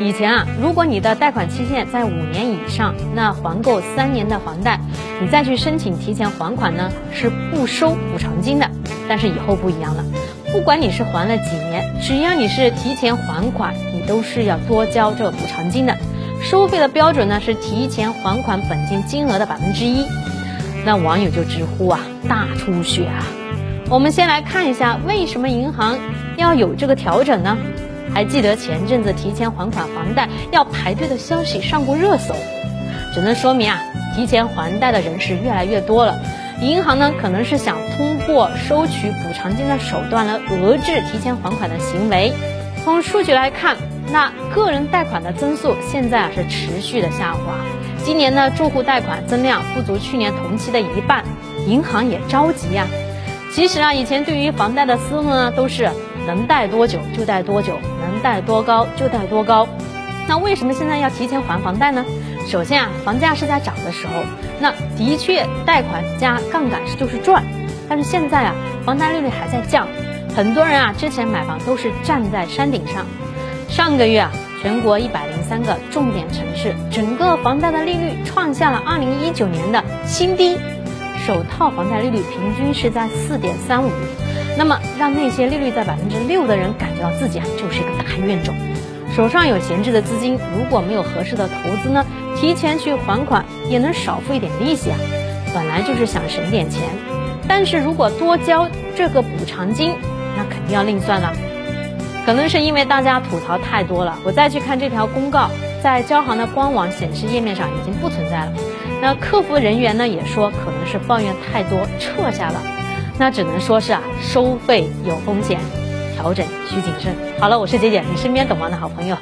以前啊，如果你的贷款期限在五年以上，那还够三年的房贷，你再去申请提前还款呢，是不收补偿金的。但是以后不一样了，不管你是还了几年，只要你是提前还款，你都是要多交这个补偿金的。收费的标准呢是提前还款本金金额的百分之一。那网友就直呼啊，大出血啊！我们先来看一下，为什么银行要有这个调整呢？还记得前阵子提前还款房贷要排队的消息上过热搜，只能说明啊，提前还贷的人是越来越多了。银行呢，可能是想通过收取补偿金的手段来遏制提前还款的行为。从数据来看，那个人贷款的增速现在啊是持续的下滑。今年呢，住户贷款增量不足去年同期的一半，银行也着急呀。其实啊，以前对于房贷的思路呢，都是能贷多久就贷多久。能贷多高就贷多高，那为什么现在要提前还房贷呢？首先啊，房价是在涨的时候，那的确贷款加杠杆是就是赚。但是现在啊，房贷利率还在降，很多人啊之前买房都是站在山顶上。上个月啊，全国一百零三个重点城市整个房贷的利率创下了二零一九年的新低，首套房贷利率平均是在四点三五。那么，让那些利率在百分之六的人感觉到自己啊就是一个大冤种，手上有闲置的资金，如果没有合适的投资呢，提前去还款也能少付一点利息啊。本来就是想省点钱，但是如果多交这个补偿金，那肯定要另算了。可能是因为大家吐槽太多了，我再去看这条公告，在交行的官网显示页面上已经不存在了。那客服人员呢也说，可能是抱怨太多，撤下了。那只能说是啊，收费有风险，调整需谨慎。好了，我是姐姐，你身边懂行的好朋友。